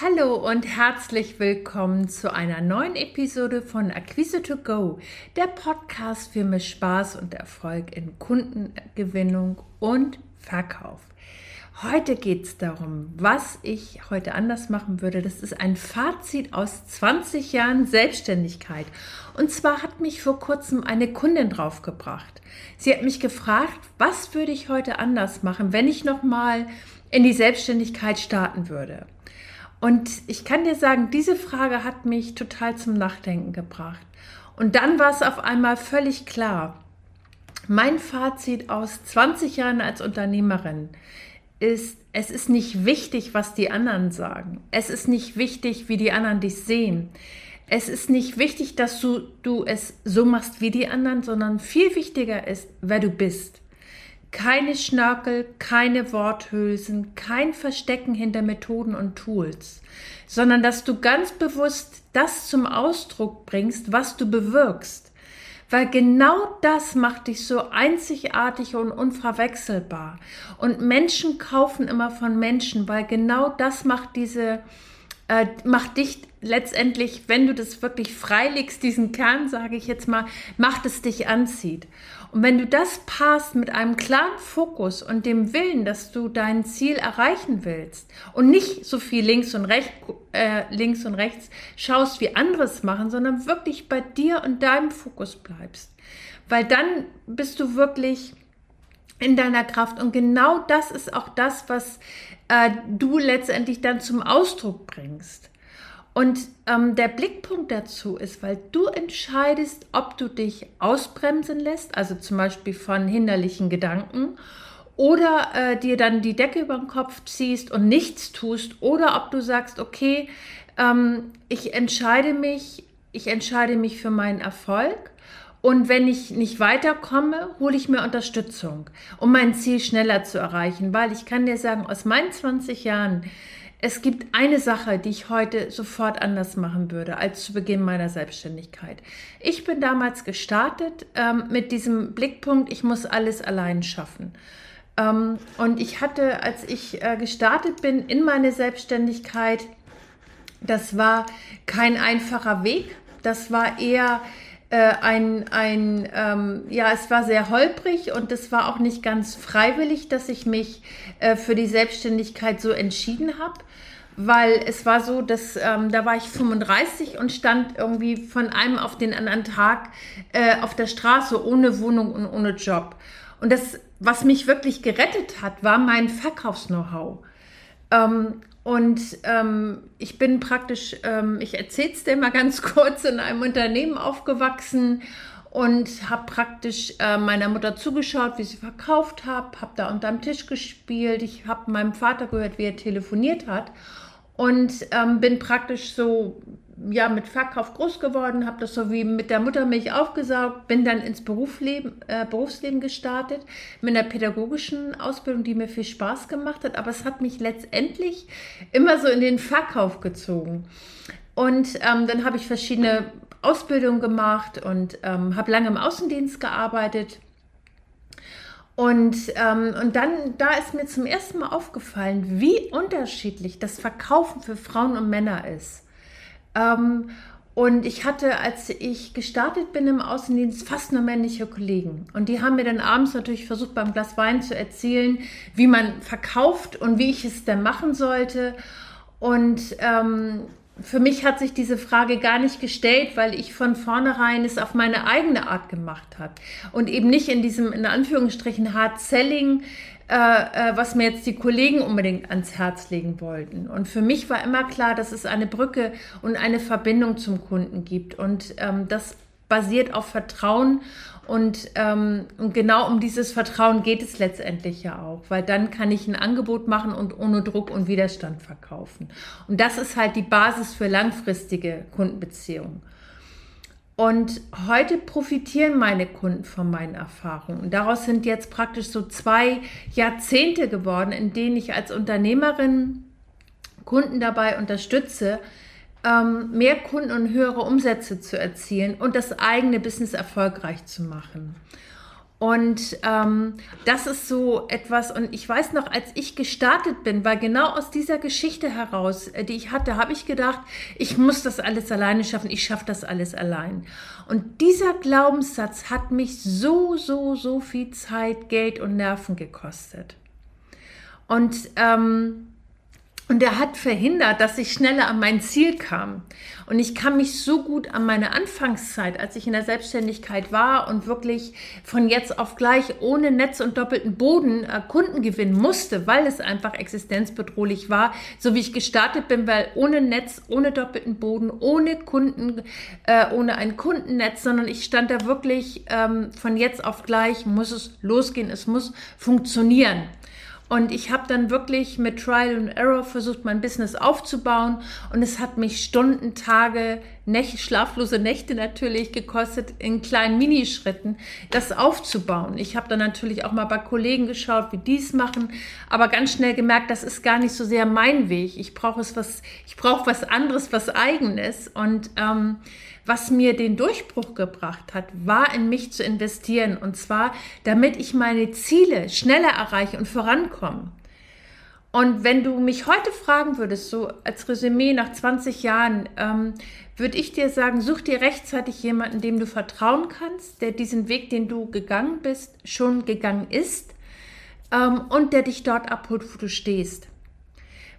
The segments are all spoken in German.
Hallo und herzlich willkommen zu einer neuen Episode von Akquise to Go, der Podcast für mehr Spaß und Erfolg in Kundengewinnung und Verkauf. Heute geht es darum, was ich heute anders machen würde. Das ist ein Fazit aus 20 Jahren Selbstständigkeit. Und zwar hat mich vor kurzem eine Kundin draufgebracht. Sie hat mich gefragt, was würde ich heute anders machen, wenn ich nochmal in die Selbstständigkeit starten würde. Und ich kann dir sagen, diese Frage hat mich total zum Nachdenken gebracht. Und dann war es auf einmal völlig klar. Mein Fazit aus 20 Jahren als Unternehmerin ist, es ist nicht wichtig, was die anderen sagen. Es ist nicht wichtig, wie die anderen dich sehen. Es ist nicht wichtig, dass du, du es so machst wie die anderen, sondern viel wichtiger ist, wer du bist. Keine Schnörkel, keine Worthülsen, kein Verstecken hinter Methoden und Tools, sondern dass du ganz bewusst das zum Ausdruck bringst, was du bewirkst. Weil genau das macht dich so einzigartig und unverwechselbar. Und Menschen kaufen immer von Menschen, weil genau das macht diese, äh, macht dich letztendlich, wenn du das wirklich freilegst, diesen Kern, sage ich jetzt mal, macht es dich anzieht. Und wenn du das passt mit einem klaren Fokus und dem Willen, dass du dein Ziel erreichen willst und nicht so viel links und rechts, äh, links und rechts schaust, wie andere es machen, sondern wirklich bei dir und deinem Fokus bleibst, weil dann bist du wirklich in deiner Kraft und genau das ist auch das, was äh, du letztendlich dann zum Ausdruck bringst. Und ähm, der Blickpunkt dazu ist, weil du entscheidest, ob du dich ausbremsen lässt, also zum Beispiel von hinderlichen Gedanken, oder äh, dir dann die Decke über den Kopf ziehst und nichts tust, oder ob du sagst, okay, ähm, ich entscheide mich, ich entscheide mich für meinen Erfolg. Und wenn ich nicht weiterkomme, hole ich mir Unterstützung, um mein Ziel schneller zu erreichen. Weil ich kann dir sagen, aus meinen 20 Jahren es gibt eine Sache, die ich heute sofort anders machen würde als zu Beginn meiner Selbstständigkeit. Ich bin damals gestartet ähm, mit diesem Blickpunkt, ich muss alles allein schaffen. Ähm, und ich hatte, als ich äh, gestartet bin in meine Selbstständigkeit, das war kein einfacher Weg. Das war eher äh, ein, ein ähm, ja, es war sehr holprig und es war auch nicht ganz freiwillig, dass ich mich äh, für die Selbstständigkeit so entschieden habe weil es war so, dass ähm, da war ich 35 und stand irgendwie von einem auf den anderen Tag äh, auf der Straße ohne Wohnung und ohne Job. Und das, was mich wirklich gerettet hat, war mein Verkaufs-Know-how. Ähm, und ähm, ich bin praktisch, ähm, ich erzähle es dir mal ganz kurz, in einem Unternehmen aufgewachsen und habe praktisch äh, meiner Mutter zugeschaut, wie sie verkauft hat, habe da unterm Tisch gespielt. Ich habe meinem Vater gehört, wie er telefoniert hat und ähm, bin praktisch so ja mit Verkauf groß geworden, habe das so wie mit der Muttermilch aufgesaugt, bin dann ins Berufsleben, äh, Berufsleben gestartet mit einer pädagogischen Ausbildung, die mir viel Spaß gemacht hat, aber es hat mich letztendlich immer so in den Verkauf gezogen. Und ähm, dann habe ich verschiedene Ausbildungen gemacht und ähm, habe lange im Außendienst gearbeitet und, ähm, und dann, da ist mir zum ersten Mal aufgefallen, wie unterschiedlich das Verkaufen für Frauen und Männer ist. Ähm, und ich hatte, als ich gestartet bin im Außendienst, fast nur männliche Kollegen. Und die haben mir dann abends natürlich versucht, beim Glas Wein zu erzählen, wie man verkauft und wie ich es denn machen sollte. Und ähm, für mich hat sich diese Frage gar nicht gestellt, weil ich von vornherein es auf meine eigene Art gemacht habe und eben nicht in diesem, in Anführungsstrichen, Hard Selling, äh, äh, was mir jetzt die Kollegen unbedingt ans Herz legen wollten. Und für mich war immer klar, dass es eine Brücke und eine Verbindung zum Kunden gibt. Und ähm, das basiert auf Vertrauen und, ähm, und genau um dieses Vertrauen geht es letztendlich ja auch, weil dann kann ich ein Angebot machen und ohne Druck und Widerstand verkaufen. Und das ist halt die Basis für langfristige Kundenbeziehungen. Und heute profitieren meine Kunden von meinen Erfahrungen. Und daraus sind jetzt praktisch so zwei Jahrzehnte geworden, in denen ich als Unternehmerin Kunden dabei unterstütze, ähm, mehr Kunden und höhere Umsätze zu erzielen und das eigene Business erfolgreich zu machen. Und ähm, das ist so etwas, und ich weiß noch, als ich gestartet bin, weil genau aus dieser Geschichte heraus, äh, die ich hatte, habe ich gedacht, ich muss das alles alleine schaffen, ich schaffe das alles allein. Und dieser Glaubenssatz hat mich so, so, so viel Zeit, Geld und Nerven gekostet. Und ähm, und er hat verhindert, dass ich schneller an mein Ziel kam. Und ich kann mich so gut an meine Anfangszeit, als ich in der Selbstständigkeit war und wirklich von jetzt auf gleich ohne Netz und doppelten Boden äh, Kunden gewinnen musste, weil es einfach existenzbedrohlich war, so wie ich gestartet bin, weil ohne Netz, ohne doppelten Boden, ohne Kunden, äh, ohne ein Kundennetz, sondern ich stand da wirklich ähm, von jetzt auf gleich, muss es losgehen, es muss funktionieren. Und ich habe dann wirklich mit Trial and Error versucht, mein Business aufzubauen. Und es hat mich Stunden, Tage, Nächte, schlaflose Nächte natürlich gekostet, in kleinen Minischritten das aufzubauen. Ich habe dann natürlich auch mal bei Kollegen geschaut, wie die es machen, aber ganz schnell gemerkt, das ist gar nicht so sehr mein Weg. Ich brauche was, ich was anderes, was eigenes. Und ähm, was mir den Durchbruch gebracht hat, war in mich zu investieren. Und zwar, damit ich meine Ziele schneller erreiche und vorankomme. Und wenn du mich heute fragen würdest, so als Resümee nach 20 Jahren, ähm, würde ich dir sagen, such dir rechtzeitig jemanden, dem du vertrauen kannst, der diesen Weg, den du gegangen bist, schon gegangen ist ähm, und der dich dort abholt, wo du stehst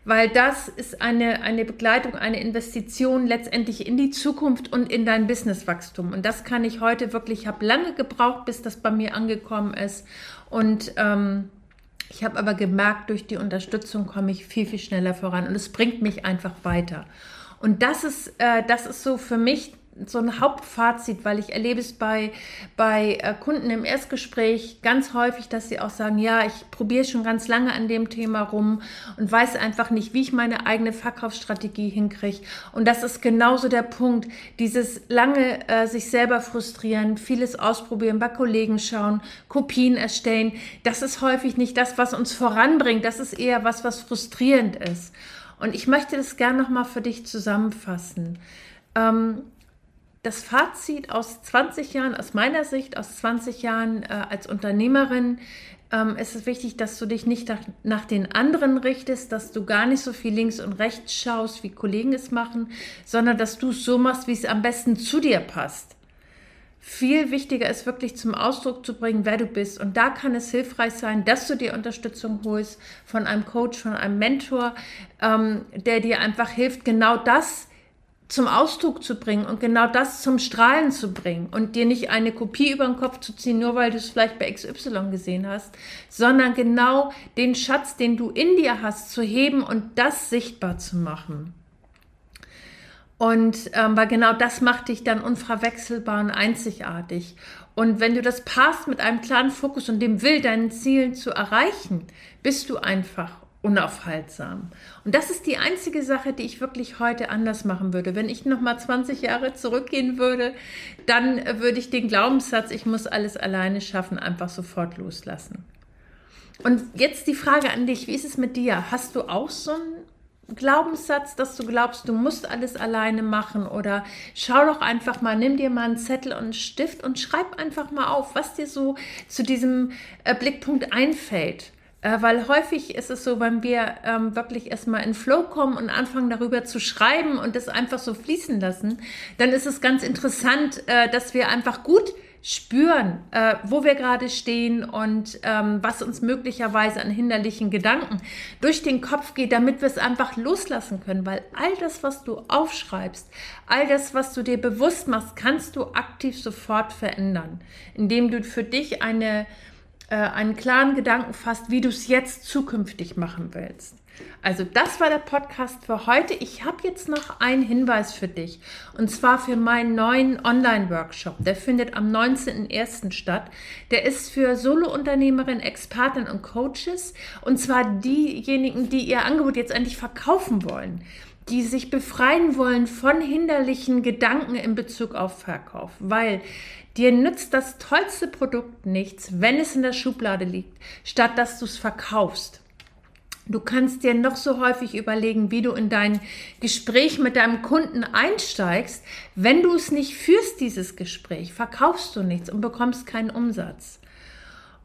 weil das ist eine, eine Begleitung, eine Investition letztendlich in die Zukunft und in dein Businesswachstum. Und das kann ich heute wirklich, ich habe lange gebraucht, bis das bei mir angekommen ist. Und ähm, ich habe aber gemerkt, durch die Unterstützung komme ich viel, viel schneller voran und es bringt mich einfach weiter. Und das ist, äh, das ist so für mich so ein Hauptfazit, weil ich erlebe es bei, bei äh, Kunden im Erstgespräch ganz häufig, dass sie auch sagen, ja, ich probiere schon ganz lange an dem Thema rum und weiß einfach nicht, wie ich meine eigene Verkaufsstrategie hinkriege. Und das ist genauso der Punkt, dieses lange äh, sich selber frustrieren, vieles ausprobieren, bei Kollegen schauen, Kopien erstellen. Das ist häufig nicht das, was uns voranbringt. Das ist eher was, was frustrierend ist. Und ich möchte das gerne nochmal für dich zusammenfassen. Ähm, das Fazit aus 20 Jahren, aus meiner Sicht, aus 20 Jahren äh, als Unternehmerin, ähm, ist es wichtig, dass du dich nicht nach, nach, den anderen richtest, dass du gar nicht so viel links und rechts schaust, wie Kollegen es machen, sondern dass du es so machst, wie es am besten zu dir passt. Viel wichtiger ist wirklich zum Ausdruck zu bringen, wer du bist. Und da kann es hilfreich sein, dass du dir Unterstützung holst von einem Coach, von einem Mentor, ähm, der dir einfach hilft, genau das zum Ausdruck zu bringen und genau das zum Strahlen zu bringen und dir nicht eine Kopie über den Kopf zu ziehen, nur weil du es vielleicht bei XY gesehen hast, sondern genau den Schatz, den du in dir hast, zu heben und das sichtbar zu machen. Und ähm, weil genau das macht dich dann unverwechselbar und einzigartig. Und wenn du das passt mit einem klaren Fokus und dem Will, deinen Zielen zu erreichen, bist du einfach unaufhaltsam. Und das ist die einzige Sache, die ich wirklich heute anders machen würde. Wenn ich noch mal 20 Jahre zurückgehen würde, dann würde ich den Glaubenssatz, ich muss alles alleine schaffen, einfach sofort loslassen. Und jetzt die Frage an dich, wie ist es mit dir? Hast du auch so einen Glaubenssatz, dass du glaubst, du musst alles alleine machen oder schau doch einfach mal, nimm dir mal einen Zettel und einen Stift und schreib einfach mal auf, was dir so zu diesem äh, Blickpunkt einfällt. Äh, weil häufig ist es so, wenn wir ähm, wirklich erstmal in Flow kommen und anfangen darüber zu schreiben und das einfach so fließen lassen, dann ist es ganz interessant, äh, dass wir einfach gut spüren, äh, wo wir gerade stehen und ähm, was uns möglicherweise an hinderlichen Gedanken durch den Kopf geht, damit wir es einfach loslassen können. Weil all das, was du aufschreibst, all das, was du dir bewusst machst, kannst du aktiv sofort verändern, indem du für dich eine äh, einen klaren Gedanken fasst, wie du es jetzt zukünftig machen willst. Also das war der Podcast für heute. Ich habe jetzt noch einen Hinweis für dich und zwar für meinen neuen Online-Workshop. Der findet am 19.01. statt. Der ist für Solo-Unternehmerinnen, Experten und Coaches und zwar diejenigen, die ihr Angebot jetzt endlich verkaufen wollen die sich befreien wollen von hinderlichen Gedanken in Bezug auf Verkauf, weil Dir nützt das tollste Produkt nichts, wenn es in der Schublade liegt, statt dass du es verkaufst. Du kannst dir noch so häufig überlegen, wie du in dein Gespräch mit deinem Kunden einsteigst. Wenn du es nicht führst, dieses Gespräch, verkaufst du nichts und bekommst keinen Umsatz.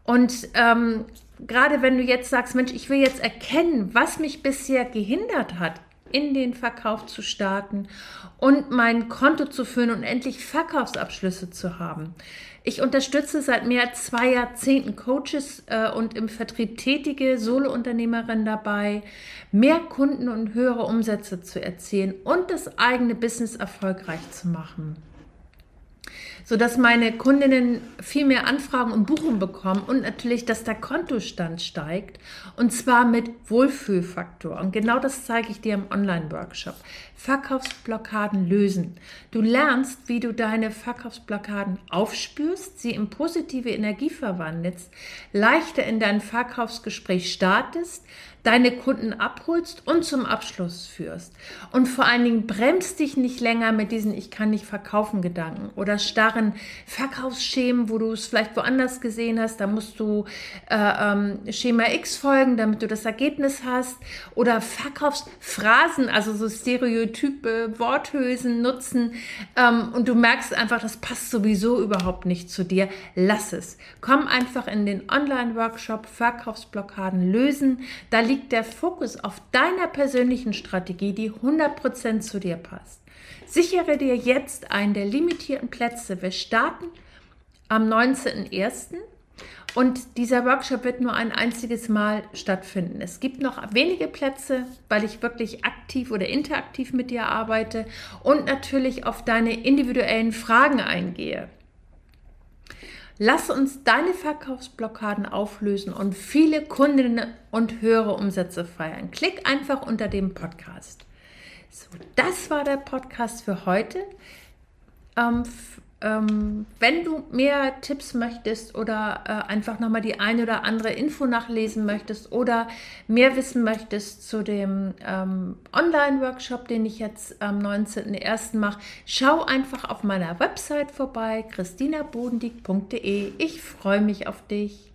Und ähm, gerade wenn du jetzt sagst, Mensch, ich will jetzt erkennen, was mich bisher gehindert hat, in den Verkauf zu starten und mein Konto zu führen und endlich Verkaufsabschlüsse zu haben. Ich unterstütze seit mehr als zwei Jahrzehnten Coaches äh, und im Vertrieb tätige Solounternehmerinnen dabei, mehr Kunden und höhere Umsätze zu erzielen und das eigene Business erfolgreich zu machen sodass meine Kundinnen viel mehr Anfragen und Buchungen bekommen und natürlich, dass der Kontostand steigt und zwar mit Wohlfühlfaktor. Und genau das zeige ich dir im Online-Workshop. Verkaufsblockaden lösen. Du lernst, wie du deine Verkaufsblockaden aufspürst, sie in positive Energie verwandelst, leichter in dein Verkaufsgespräch startest, deine Kunden abholst und zum Abschluss führst. Und vor allen Dingen bremst dich nicht länger mit diesen Ich kann nicht verkaufen Gedanken oder starren Verkaufsschemen, wo du es vielleicht woanders gesehen hast. Da musst du äh, ähm, Schema X folgen, damit du das Ergebnis hast. Oder Verkaufsphrasen, also so Stereotype, Worthülsen nutzen. Ähm, und du merkst einfach, das passt sowieso überhaupt nicht zu dir. Lass es. Komm einfach in den Online-Workshop Verkaufsblockaden lösen. Da liegt liegt der Fokus auf deiner persönlichen Strategie, die 100% zu dir passt. Sichere dir jetzt einen der limitierten Plätze. Wir starten am 19.01. Und dieser Workshop wird nur ein einziges Mal stattfinden. Es gibt noch wenige Plätze, weil ich wirklich aktiv oder interaktiv mit dir arbeite und natürlich auf deine individuellen Fragen eingehe. Lass uns deine Verkaufsblockaden auflösen und viele Kundinnen und höhere Umsätze feiern. Klick einfach unter dem Podcast. So, das war der Podcast für heute. Ähm, ähm, wenn du mehr Tipps möchtest oder äh, einfach nochmal die eine oder andere Info nachlesen möchtest oder mehr wissen möchtest zu dem ähm, Online-Workshop, den ich jetzt am 19.01. mache, schau einfach auf meiner Website vorbei, christinabodendieck.de. Ich freue mich auf dich.